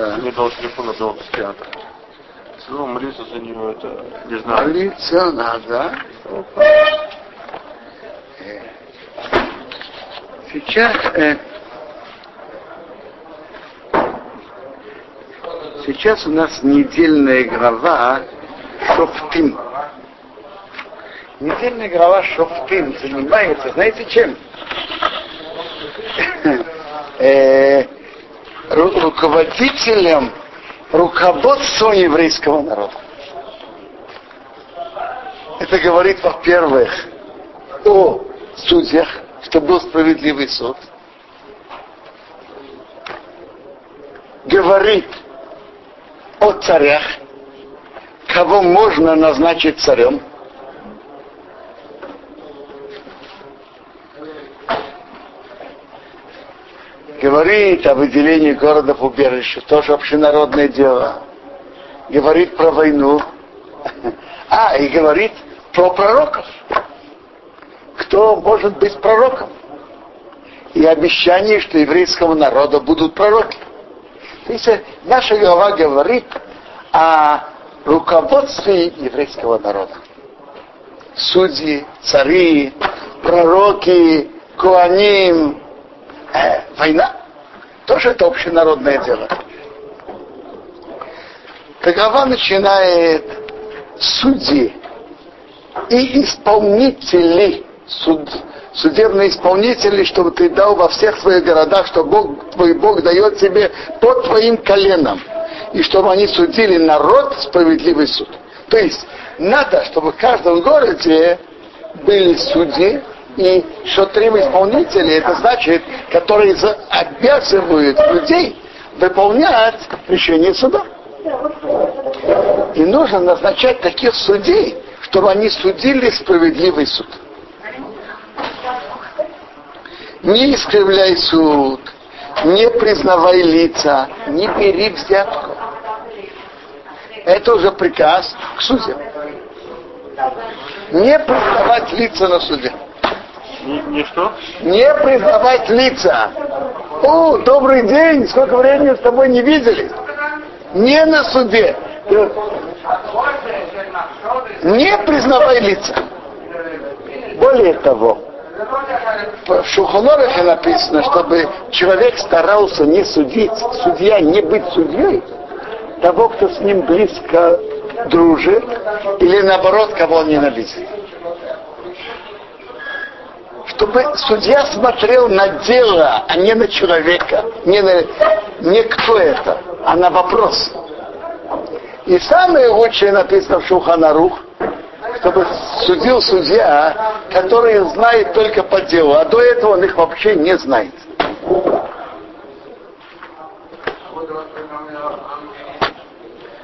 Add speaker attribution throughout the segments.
Speaker 1: Да.
Speaker 2: Мне дал телефон одного психиатра. Сказал, молиться за нее, это не знаю.
Speaker 1: Молиться надо. Э, Сейчас э, сейчас у нас недельная глава Шофтим. Недельная глава Шофтим занимается, знаете чем? Ру- руководителем руководством еврейского народа. Это говорит, во-первых, о судьях, что был справедливый суд. Говорит о царях, кого можно назначить царем. Говорит о выделении города в убежище, тоже общенародное дело. Говорит про войну. А, и говорит про пророков. Кто может быть пророком? И обещание, что еврейскому народу будут пророки. То есть наша глава говорит о руководстве еврейского народа. Судьи, цари, пророки, куаним, э, война. Тоже это общенародное дело. Глава начинает судьи и исполнители, суд, судебные исполнители, чтобы ты дал во всех своих городах, что Бог, твой Бог дает тебе под твоим коленом. И чтобы они судили народ справедливый суд. То есть надо, чтобы в каждом городе были судьи и шотрим исполнители, это значит, которые обязывают людей выполнять решение суда. И нужно назначать таких судей, чтобы они судили справедливый суд. Не искривляй суд, не признавай лица, не бери взятку. Это уже приказ к судьям. Не признавать лица на суде.
Speaker 2: Не, не что?
Speaker 1: Не признавать лица. О, добрый день, сколько времени с тобой не виделись. Не на суде. Не признавай лица. Более того, в Шухонорахе написано, чтобы человек старался не судить, судья не быть судьей, того, кто с ним близко дружит, или наоборот, кого он ненавидит. Чтобы судья смотрел на дело, а не на человека, не, на, не кто это, а на вопрос. И самое лучшее написано в Шуханарух, чтобы судил судья, который знает только по делу, а до этого он их вообще не знает.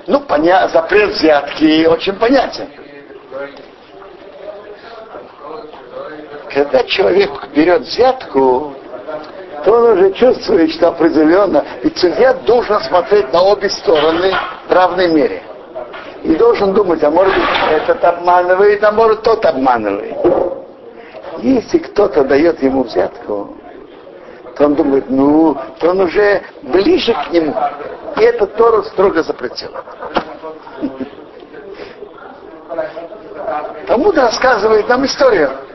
Speaker 1: Ну, поня... запрет взятки очень понятен. Когда человек берет взятку, то он уже чувствует, что определенно, ведь судья должен смотреть на обе стороны в равной мере. И должен думать, а может быть этот обманывает, а может тот обманывает. Если кто-то дает ему взятку, то он думает, ну, то он уже ближе к нему. И это Тора строго запретил. Талмуд рассказывает нам историю.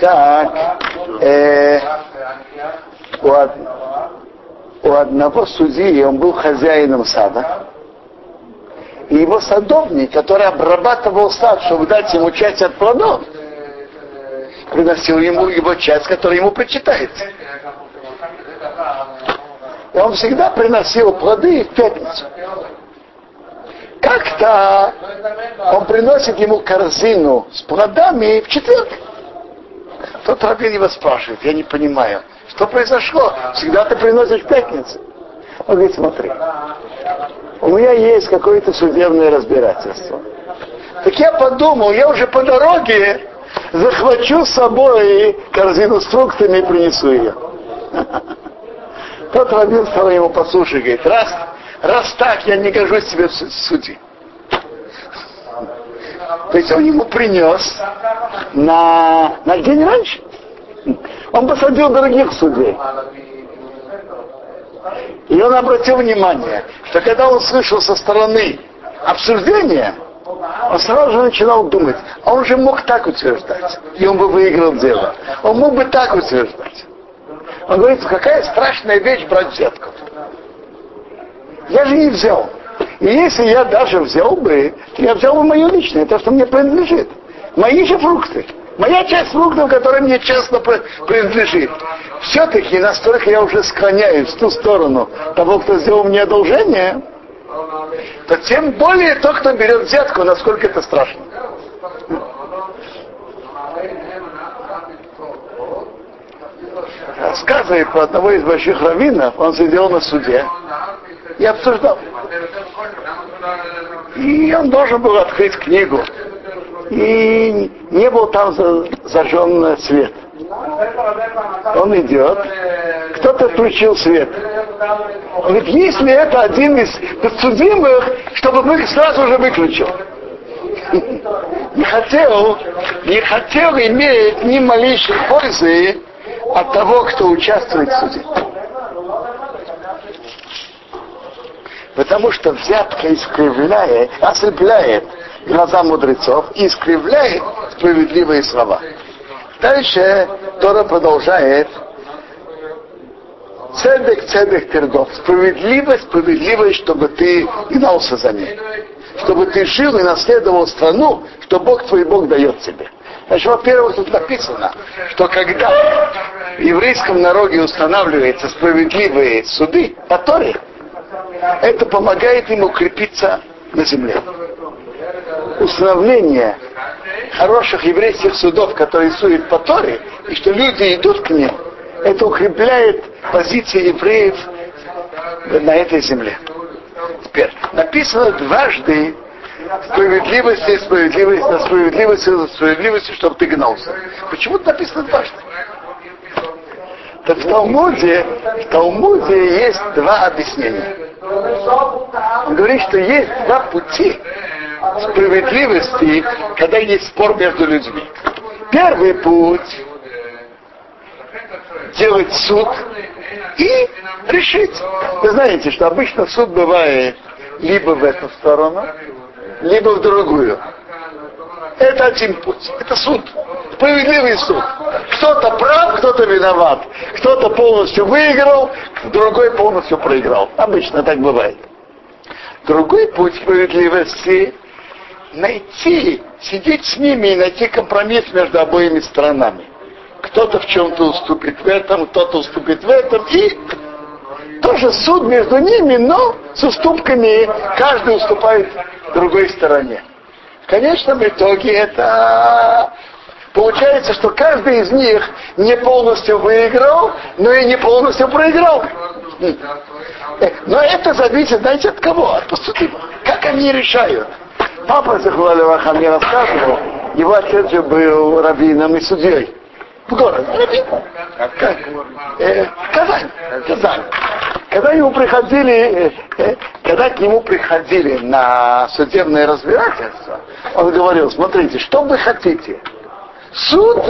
Speaker 1: Как э, у, од- у одного судьи, он был хозяином сада, и его садовник, который обрабатывал сад, чтобы дать ему часть от плодов, приносил ему его часть, которая ему причитается. И он всегда приносил плоды в пятницу. Как-то он приносит ему корзину с плодами в четверг. Тот рабин его спрашивает, я не понимаю, что произошло? Всегда ты приносишь в пятницу. Он говорит, смотри, у меня есть какое-то судебное разбирательство. Так я подумал, я уже по дороге захвачу с собой корзину с фруктами и принесу ее. Тот рабин стал ему послушать, говорит, раз, раз так, я не гожусь тебе в су- суде. То есть он ему принес на, на день раньше. Он посадил других судей. И он обратил внимание, что когда он слышал со стороны обсуждения, он сразу же начинал думать, а он же мог так утверждать, и он бы выиграл дело. Он мог бы так утверждать. Он говорит, какая страшная вещь брать взятку. Я же не взял. И если я даже взял бы, я взял бы мое личное, то, что мне принадлежит. Мои же фрукты. Моя часть фруктов, которая мне честно принадлежит. Все-таки настолько я уже склоняюсь в ту сторону того, кто сделал мне одолжение, то тем более тот, кто берет взятку, насколько это страшно. Рассказывая про одного из больших раввинов, он сидел на суде и обсуждал. И он должен был открыть книгу. И не был там зажжен свет. Он идет, кто-то включил свет. Он говорит, если это один из подсудимых, чтобы мы сразу же выключил. Не хотел, не хотел иметь ни малейшей пользы от того, кто участвует в суде. Потому что взятка искривляет, ослепляет глаза мудрецов и искривляет справедливые слова. Дальше Тора продолжает Цедек, цедек, тердов. Справедливость, справедливость, чтобы ты гнался за ней. Чтобы ты жил и наследовал страну, что Бог твой Бог дает тебе. Значит, во-первых, тут написано, что когда в еврейском народе устанавливаются справедливые суды по Торе, это помогает ему укрепиться на земле. Установление хороших еврейских судов, которые суют по Торе, и что люди идут к ним, это укрепляет позиции евреев на этой земле. Теперь, написано дважды справедливости, справедливости, на справедливости, на справедливости, чтобы ты гнался. Почему написано дважды? Так в Талмуде, в Талмуде есть два объяснения. Он говорит, что есть два пути справедливости, когда есть спор между людьми. Первый путь делать суд и решить. Вы знаете, что обычно суд бывает либо в эту сторону, либо в другую. Это один путь. Это суд. Справедливый суд. Кто-то прав, кто-то виноват. Кто-то полностью выиграл, другой полностью проиграл. Обычно так бывает. Другой путь справедливости найти, сидеть с ними и найти компромисс между обоими сторонами. Кто-то в чем-то уступит в этом, кто-то уступит в этом, и тоже суд между ними, но с уступками каждый уступает другой стороне. В конечном итоге это получается, что каждый из них не полностью выиграл, но и не полностью проиграл. Но это зависит, знаете, от кого? От подсудимых. Как они решают? Папа Захваливаха мне рассказывал, его отец же был раввином и судьей в городе. Раввин. Э, Казань. Казань. Когда ему приходили, э, когда к нему приходили на судебное разбирательство, он говорил, смотрите, что вы хотите? Суд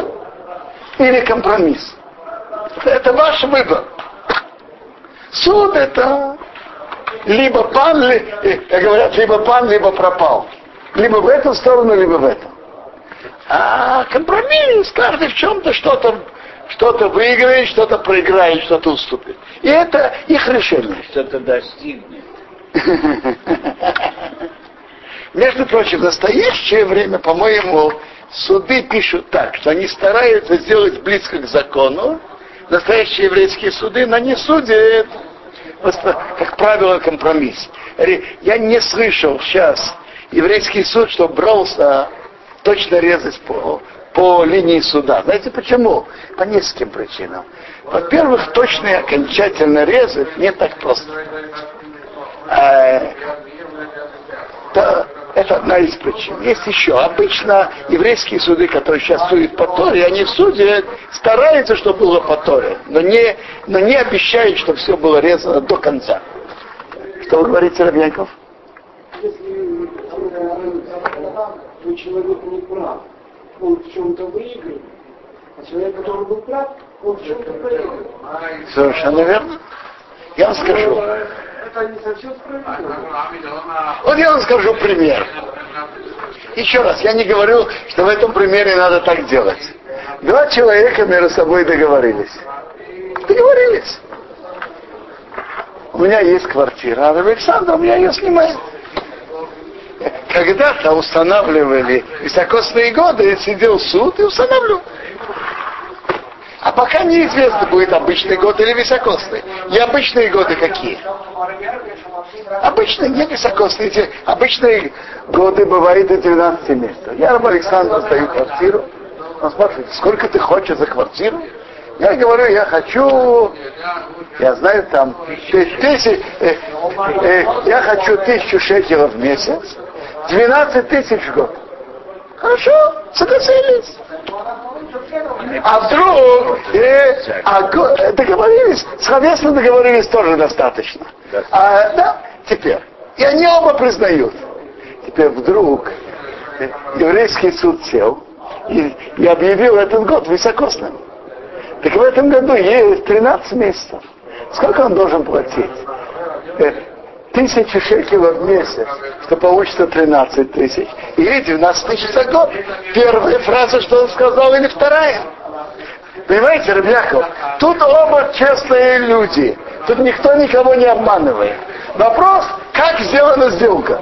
Speaker 1: или компромисс? Это ваш выбор. Суд это либо пан, э, как говорят, либо пан, либо пропал. Либо в эту сторону, либо в эту. А компромисс, каждый в чем-то что-то что-то выиграет, что-то проиграет, что-то уступит. И это их решение.
Speaker 3: Что-то достигнет.
Speaker 1: Между прочим, в настоящее время, по-моему, суды пишут так, что они стараются сделать близко к закону. Настоящие еврейские суды, но не судят, как правило, компромисс. Я не слышал сейчас еврейский суд, что брался точно резать по, по линии суда. Знаете почему? По нескольким причинам. Во-первых, точно и окончательно резать не так просто. Э, это одна из причин. Есть еще. Обычно еврейские суды, которые сейчас судят по Торе, они судят, стараются, чтобы было по Торе, но не, но не обещают, чтобы все было резано до конца. Что вы говорите, Равьянков?
Speaker 4: Человек не прав. Он в чем-то выиграл, а человек, который был прав, он в чем-то проиграл.
Speaker 1: Совершенно верно. Я вам скажу.
Speaker 4: Это не совсем справедливо.
Speaker 1: Вот я вам скажу пример. Еще раз, я не говорю, что в этом примере надо так делать. Два человека между собой договорились. Договорились. У меня есть квартира, а Александр у меня ее снимает. Когда-то устанавливали високосные годы, сидел суд и устанавливал. А пока неизвестно, будет обычный год или високосный. И обычные годы какие? Обычные, не високосные. Эти обычные годы бывают и 12 месяцев. Я раб Александр сдаю квартиру. Он спрашивает, сколько ты хочешь за квартиру? Я говорю, я хочу, я знаю, там, тысяч, э, э, я хочу тысячу шекелов в месяц, 12 тысяч в год. Хорошо, согласились. А вдруг э, а, договорились, совместно договорились тоже достаточно. А, да, теперь. И они оба признают. Теперь вдруг э, еврейский суд сел и, и объявил этот год высокосным. Так в этом году есть 13 месяцев. Сколько он должен платить? Тысячи шекелов в месяц, что получится 13 тысяч. Или 12 тысяч за год. Первая фраза, что он сказал, или вторая. Понимаете, Рыбьяков, тут оба честные люди. Тут никто никого не обманывает. Вопрос, как сделана сделка.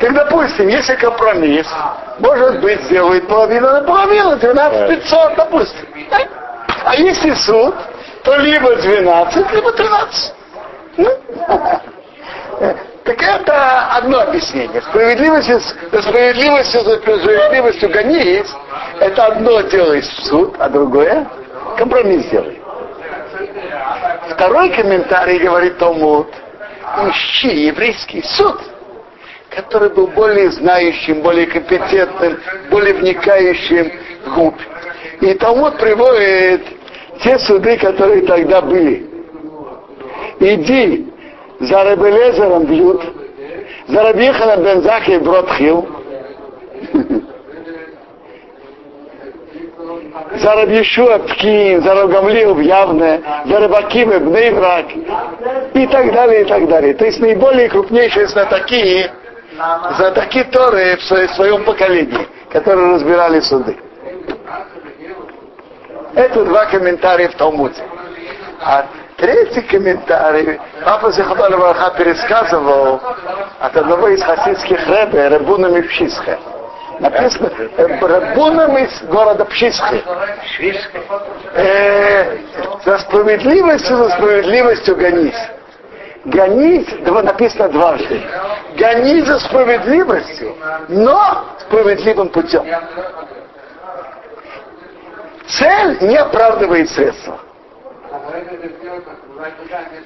Speaker 1: Так, допустим, если компромисс, может быть, сделает половину на половину, 12 500, допустим. А если суд, то либо 12, либо 13. Так это одно объяснение. Справедливостью, справедливостью, справедливостью гони это одно делает суд, а другое компромисс делает. Второй комментарий говорит Талмуд, ищи еврейский суд, который был более знающим, более компетентным, более вникающим в губ. И Талмуд приводит те суды, которые тогда были. Иди за Рабелезером бьют, за Рабиханом Бензахи Бродхил, за Рабьешуа Пкин, за Рогамлил в Явне, за Рабаким и Бнейврак, и так далее, и так далее. То есть наиболее крупнейшие знатоки, знатоки Торы в своем поколении, которые разбирали суды. Это два комментария в Талмуде. А третий комментарий, папа Захабал Ваха пересказывал от одного из хасидских рэбе, Рабуна Мипшисха. Написано Рабуном из города Пшисхи. Э, за справедливостью, за справедливостью гонись. Гонись, написано дважды. Гонись за справедливостью, но справедливым путем. Цель не оправдывает средства.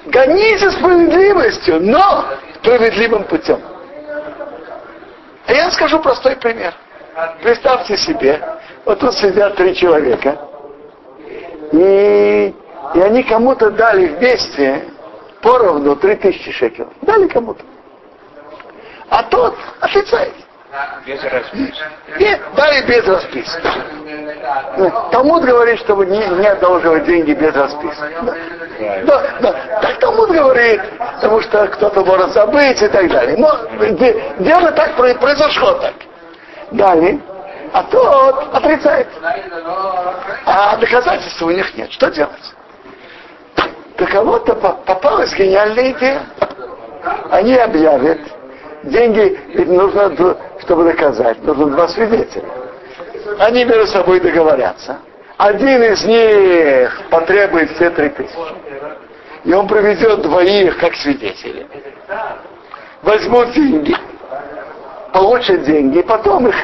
Speaker 1: Гони за справедливостью, но справедливым путем. А я скажу простой пример. Представьте себе, вот тут сидят три человека, и, и они кому-то дали вместе поровну три тысячи шекелов. Дали кому-то. А тот отрицает. Без расписки. Нет, дали без расписки. Талмуд говорит, чтобы не, не одолживать деньги без расписки. Да, да, да. Так Талмуд говорит, потому что кто-то может забыть и так далее. Но дело так произошло так. Дали, а тот отрицает. А доказательств у них нет. Что делать? До кого-то попалась гениальная идея. Они объявят, деньги нужно, чтобы доказать, нужно два свидетеля. Они между собой договорятся. Один из них потребует все три тысячи. И он приведет двоих как свидетелей. Возьмут деньги, получат деньги, и потом их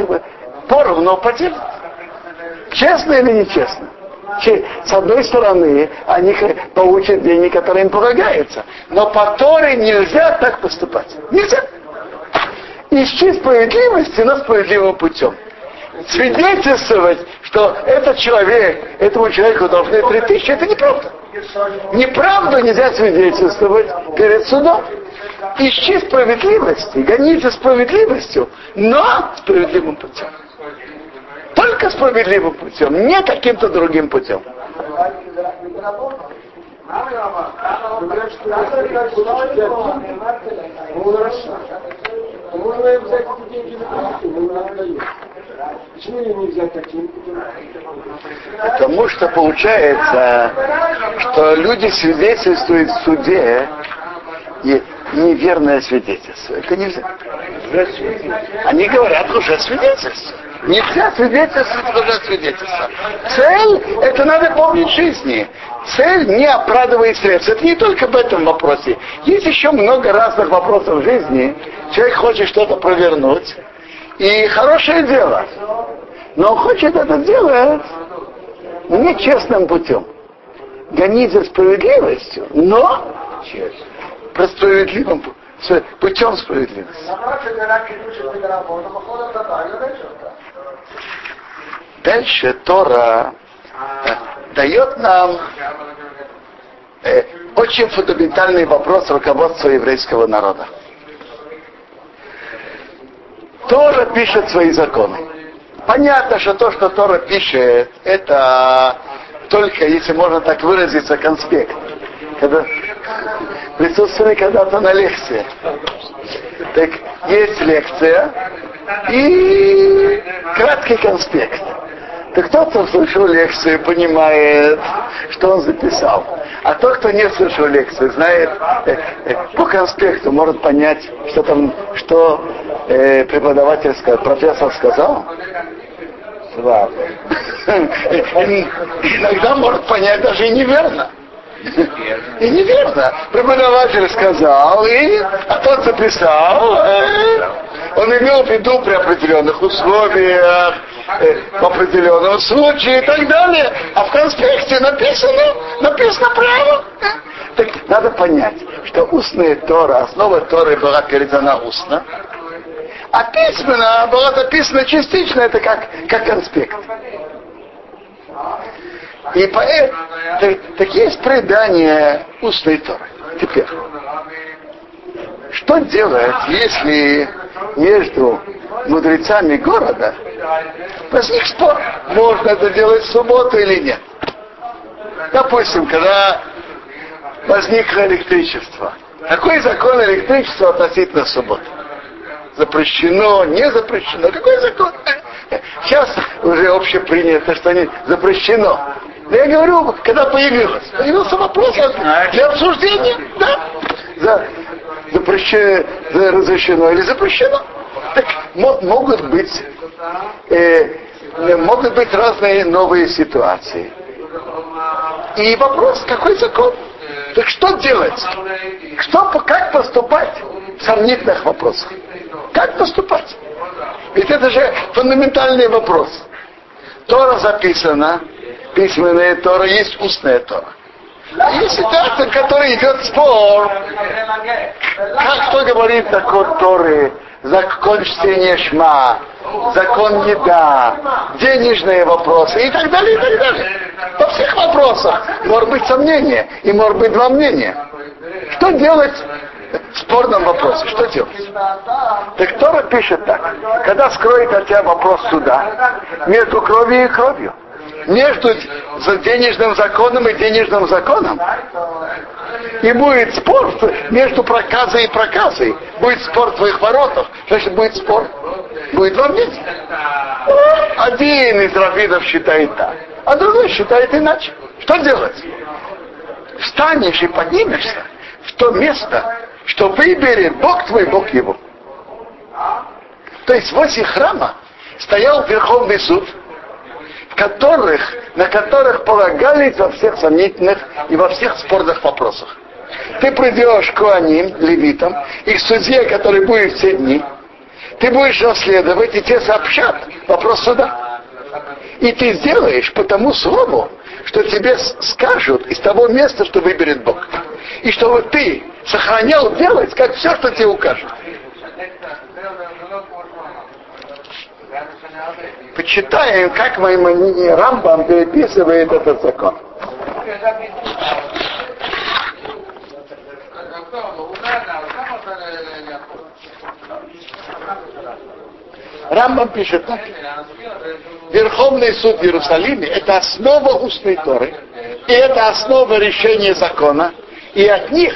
Speaker 1: поровну поделят. Честно или нечестно? С одной стороны, они получат деньги, которые им полагаются. Но по Торе нельзя так поступать. Нельзя. Ищи справедливости, но справедливым путем свидетельствовать, что этот человек, этому человеку должны три тысячи, это неправда. Неправду нельзя свидетельствовать перед судом. Ищи справедливости, гони за справедливостью, но справедливым путем. Только справедливым путем, не каким-то другим путем.
Speaker 4: Можно взять эти деньги на кредит, но он отдает. Почему ее нельзя таким путем?
Speaker 1: Потому что получается, что люди свидетельствуют в суде и неверное свидетельство. Это нельзя. Они говорят уже свидетельство. Нельзя свидетельствовать уже свидетельство. Цель, это надо помнить жизни. Цель не оправдывает средств. Это не только в этом вопросе. Есть еще много разных вопросов в жизни. Человек хочет что-то провернуть. И хорошее дело. Но он хочет это делать нечестным путем. Гонить за справедливостью, но по справедливым путем справедливости. Дальше Тора дает нам э, очень фундаментальный вопрос руководства еврейского народа. Тора пишет свои законы. Понятно, что то, что Тора пишет, это только, если можно так выразиться, конспект. Когда присутствовали когда-то на лекции. Так есть лекция и краткий конспект. Так тот, кто слышал лекцию, понимает, что он записал. А тот, кто не слышал лекцию, знает э, э, по конспекту, может понять, что там, что э, преподаватель сказал, профессор сказал. Слава. Иногда может понять даже и неверно. И неверно. Преподаватель сказал, и, а тот записал. Он имел в виду при определенных условиях, э, в определенном случае и так далее. А в конспекте написано, написано право. Так надо понять, что устная Тора, основа Торы была передана устно, а письменно была записана частично, это как, как конспект. И поэтому, так, так есть предание устной Торы. Теперь, что делать, если между мудрецами города возник спор, можно это делать в субботу или нет? Допустим, когда возникло электричество. Какой закон электричества относительно субботы? Запрещено, не запрещено. Какой закон? Сейчас уже общепринято, что не запрещено. Но я говорю, когда появилось, появился вопрос для обсуждения, да? За, запрещено, за разрешено или запрещено. Так могут быть, э, могут быть разные новые ситуации. И вопрос, какой закон? Так что делать? Что, как поступать в сомнительных вопросах? Как поступать? Ведь это же фундаментальный вопрос. Тора записана, письменная Тора, есть устная Тора. Есть ситуация, в которой идет спор. Как кто говорит закон Торы, закон чтения шма, закон еда, денежные вопросы и так далее, и так далее. Во всех вопросах может быть сомнение и может быть два мнения. Что делать в спорном вопросе? Что делать? Так Тора пишет так. Когда скроет от тебя вопрос суда между кровью и кровью, между денежным законом и денежным законом. И будет спор между проказой и проказой. Будет спор в твоих воротах. Значит, будет спор. Будет вам вместе. Один из раввинов считает так, а другой считает иначе. Что делать? Встанешь и поднимешься в то место, что выберет Бог твой, Бог его. То есть возле храма стоял Верховный суд, которых, на которых полагались во всех сомнительных и во всех спорных вопросах. Ты придешь к Куаним, левитам, их судье, который будет все дни, ты будешь расследовать, и тебе сообщат вопрос суда. И ты сделаешь по тому слову, что тебе скажут из того места, что выберет Бог. И чтобы ты сохранял делать, как все, что тебе укажут. Почитаем, как Маймони Рамбам переписывает этот закон. Рамбам пишет так. Верховный суд в Иерусалиме – это основа устной Торы. И это основа решения закона. И от них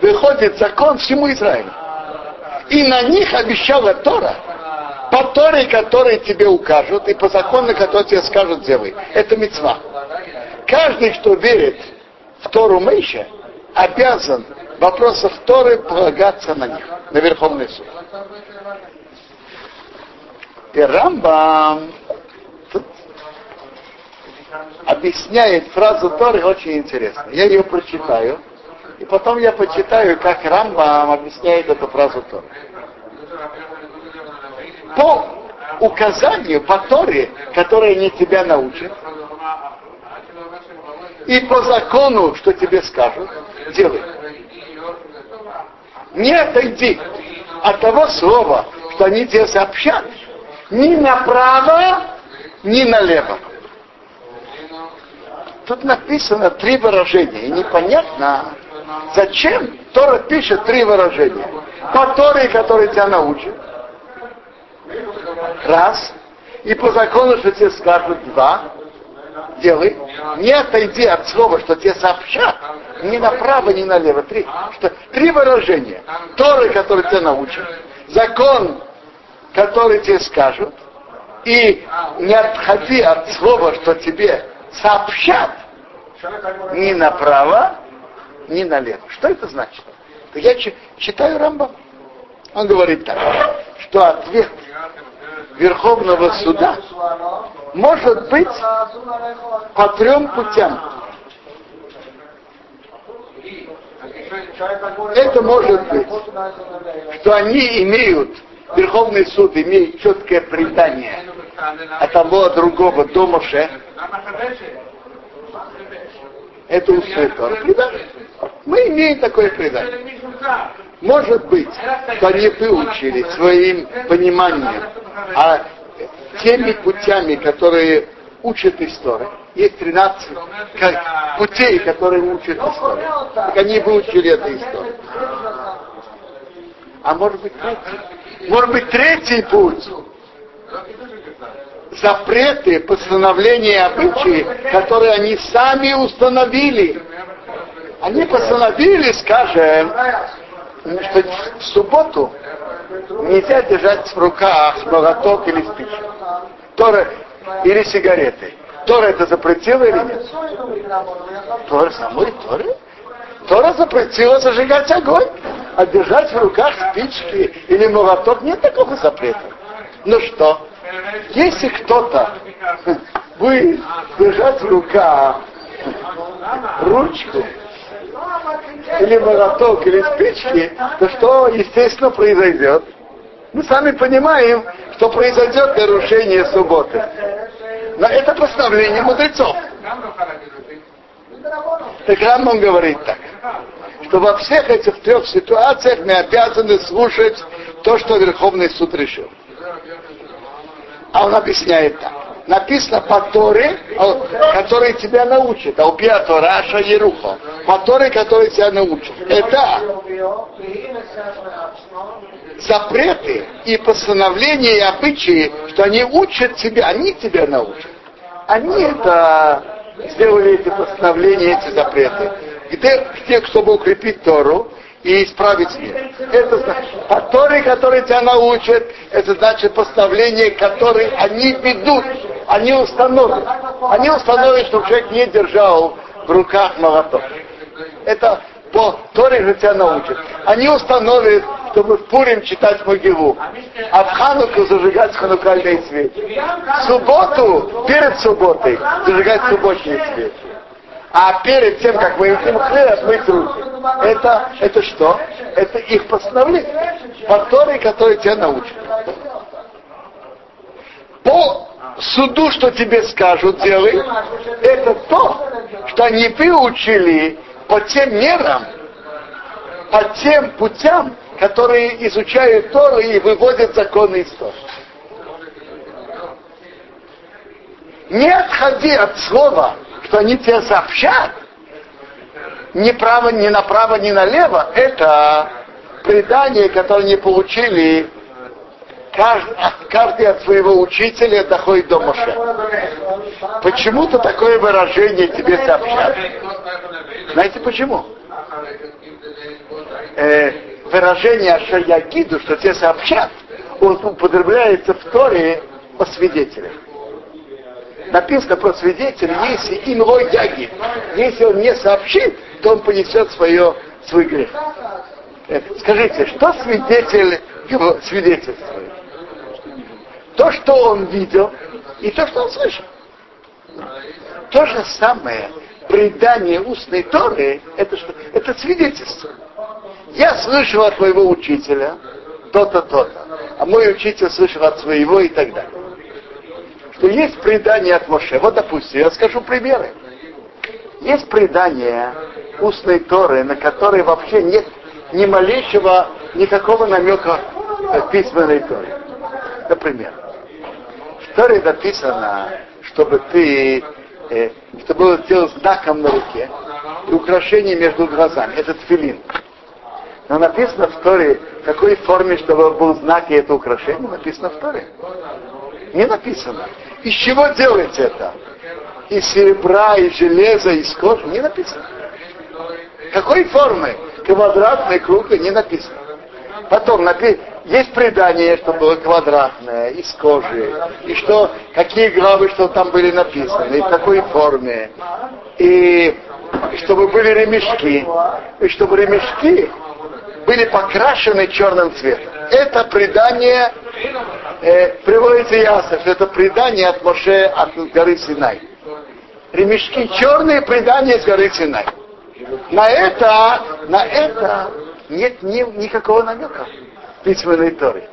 Speaker 1: выходит закон всему Израилю. И на них обещала Тора, по Торе, которые тебе укажут, и по закону, который тебе скажут, делай. Это мецва. Каждый, кто верит в Тору Мейша, обязан в вопросах Торы полагаться на них, на Верховный суд. И Рамбам объясняет фразу Торы очень интересно. Я ее прочитаю, и потом я почитаю, как Рамбам объясняет эту фразу Торы. По указанию, по Торе, которые они тебя научат, и по закону, что тебе скажут, делай. Не отойди от того слова, что они тебе сообщат, ни направо, ни налево. Тут написано три выражения, и непонятно, зачем Тора пишет три выражения. По Торе, который тебя научит, раз, и по закону, что тебе скажут, два, делай, не отойди от слова, что тебе сообщат, ни направо, ни налево. Три, что, три выражения. Торы, которые тебя научат, закон, который тебе скажут, и не отходи от слова, что тебе сообщат, ни направо, ни налево. Что это значит? Я читаю Рамбам. Он говорит так, что ответ Верховного суда может быть по трем путям. Это может быть, что они имеют, Верховный суд имеет четкое предание от того, от другого до Моше. Это устное предание. Мы имеем такое предание. Может быть, что они выучили своим пониманием, а теми путями, которые учат историю, есть 13 путей, которые учат историю. Так они выучили эту историю. А может быть третий? Может быть третий путь? Запреты, постановления, обычаи, которые они сами установили. Они постановили, скажем, что в субботу нельзя держать в руках молоток или спичку. Тора, или сигареты. Тора это запретила или нет? Тора самой Торе? Тора запретила зажигать огонь, а держать в руках спички или молоток нет такого запрета. Ну что, если кто-то будет держать в руках ручку или молоток, или спички, то что, естественно, произойдет? Мы сами понимаем, что произойдет нарушение субботы. Но это постановление мудрецов. Так Рамбам говорит так, что во всех этих трех ситуациях мы обязаны слушать то, что Верховный суд решил. А он объясняет так написано по Торе, который тебя научит. А убия Раша Ерухо. По Торе, который тебя научит. Это запреты и постановления и обычаи, что они учат тебя, они тебя научат. Они это сделали эти постановления, эти запреты. Где те, чтобы укрепить Тору, и исправить мир. Это Торе, который тебя научат, это значит постановление, которое они ведут, они установят. Они установят, чтобы человек не держал в руках молоток. Это по Торе же тебя научат. Они установят, чтобы в Пурим читать могилу, а в Хануку зажигать ханукальный свет. В субботу, перед субботой, зажигать субботний свет. А перед тем, как мы едим хлеб, мыть руки. Это, это что? Это их постановление. По Торе, который тебя научат. По суду, что тебе скажут, делай, это то, что они выучили по тем мерам, по тем путям, которые изучают Тору и выводят законы из Торы. Не отходи от слова, что они тебе сообщат, ни право, ни направо, ни налево, это предание, которое они получили каждый, от своего учителя доходит до Моше. почему-то такое выражение тебе сообщат. Знаете почему? Э, выражение Шаягиду, что тебе сообщат, он употребляется в Торе о свидетелях. Написано про свидетеля, если им яги, если он не сообщит, то он понесет свое, свой грех. Э, скажите, что свидетель свидетельствует? То, что он видел, и то, что он слышал. То же самое предание устной Торы, это, что, это свидетельство. Я слышал от твоего учителя то-то, то-то, а мой учитель слышал от своего и так далее. Что есть предание от Моше. Вот, допустим, я скажу примеры. Есть предание устной Торы, на которой вообще нет ни малейшего, никакого намека письменной Торе. Например, Торе написано, чтобы ты, э, чтобы было сделать знаком на руке и украшение между глазами. Это тфилин. Но написано в Торе, в какой форме, чтобы был знак и это украшение, написано в Торе. Не написано. Из чего делать это? Из серебра, из железа, из кожи? Не написано. Какой формы? Квадратной, круглой? Не написано. Потом напи... есть предание, что было квадратное, из кожи, и что, какие главы, что там были написаны, и в какой форме, и чтобы были ремешки, и чтобы ремешки были покрашены черным цветом. Это предание э, приводится ясно, что это предание от Моше от горы Синай. Ремешки черные предания с горы Синай. На это, на это нет ни, никакого намека письменной Торе.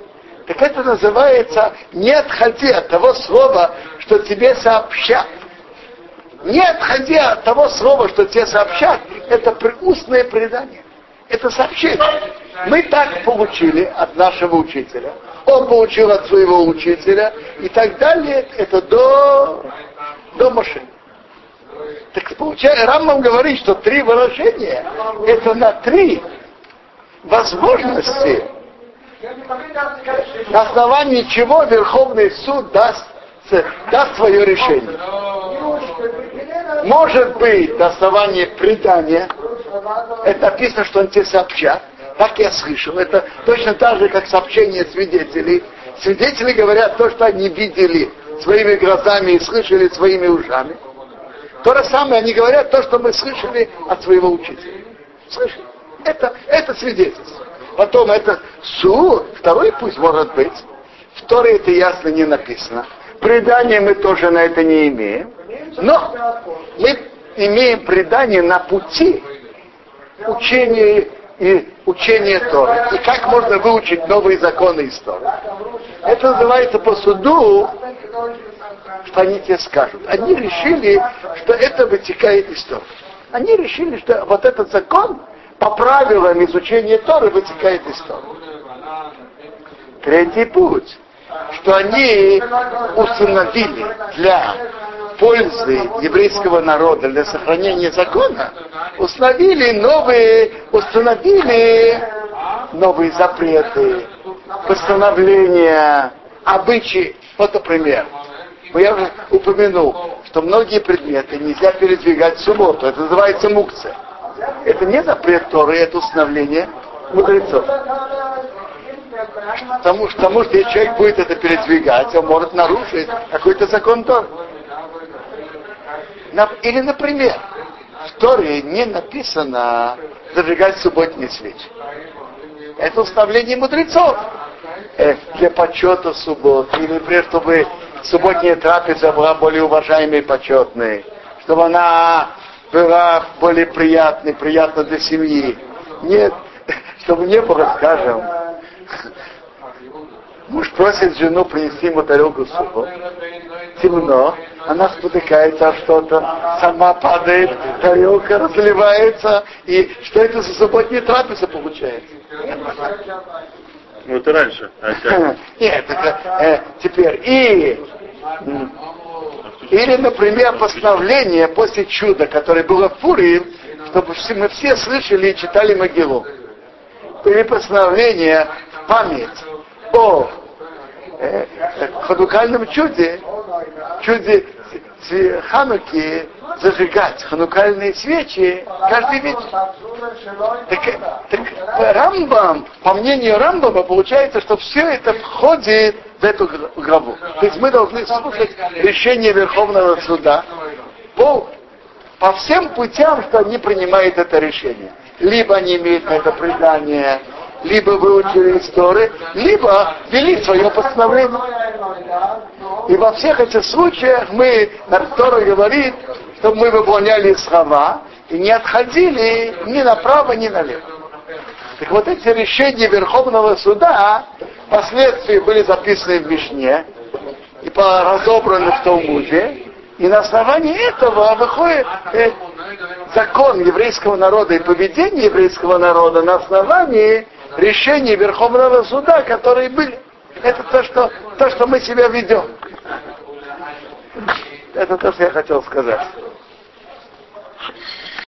Speaker 1: Так это называется не отходи от того слова, что тебе сообщат. Не отходи от того слова, что тебе сообщат. Это устное предание. Это сообщение. Мы так получили от нашего учителя. Он получил от своего учителя. И так далее. Это до, до машины. Так получается, Рамбам говорит, что три выражения это на три возможности, на основании чего Верховный суд даст, даст свое решение. Может быть, на основании предания, это написано, что он тебе сообщат, так я слышал. Это точно так же, как сообщение свидетелей. Свидетели говорят то, что они видели своими глазами и слышали своими ушами. То же самое они говорят то, что мы слышали от своего учителя. Слышали? Это, это свидетельство. Потом это суд, второй пусть может быть. Второе это ясно не написано. Предание мы тоже на это не имеем. Но мы имеем предание на пути учения и учения Торы. И как можно выучить новые законы из Торы. Это называется по суду что они тебе скажут. Они решили, что это вытекает из Торы. Они решили, что вот этот закон по правилам изучения Торы вытекает из Торы. Третий путь, что они установили для пользы еврейского народа, для сохранения закона, установили новые, установили новые запреты, постановления, обычаи. Вот, например, но я уже упомянул, что многие предметы нельзя передвигать в субботу. Это называется мукция. Это не запрет Торы, это установление мудрецов. Потому, потому что если человек будет это передвигать, он может нарушить какой-то закон Торы. Или, например, в Торе не написано зажигать субботние свечи. Это установление мудрецов. Для почета субботы, или например, чтобы субботняя трапеза была более уважаемой и почетной, чтобы она была более приятной, приятна для семьи. Нет, чтобы не было, скажем, муж просит жену принести ему тарелку супа. Темно, она спотыкается о что-то, сама падает, тарелка разливается, и что это за субботняя трапеза получается?
Speaker 2: Ну, это раньше. А
Speaker 1: Нет, это э, теперь. И или, например, постановление после чуда, которое было в Пурим, чтобы мы все слышали и читали могилу. Или постановление в память о э, ходукальном чуде, чуде Хануки зажигать ханукальные свечи каждый вечер. Так, так Рамбам, по мнению Рамбама, получается, что все это входит в эту главу. То есть мы должны слушать решение Верховного Суда по, по всем путям, что они принимают это решение. Либо они имеют это предание, либо выучили истории, либо вели свое постановление. И во всех этих случаях мы, Тора говорит, чтобы мы выполняли слова и не отходили ни направо, ни налево. Так вот эти решения Верховного Суда впоследствии были записаны в Мишне и разобраны в Талмуде, и на основании этого выходит э, закон еврейского народа и поведение еврейского народа на основании решений Верховного Суда, которые были. Это то, что, то, что мы себя ведем. Это то, что я хотел сказать.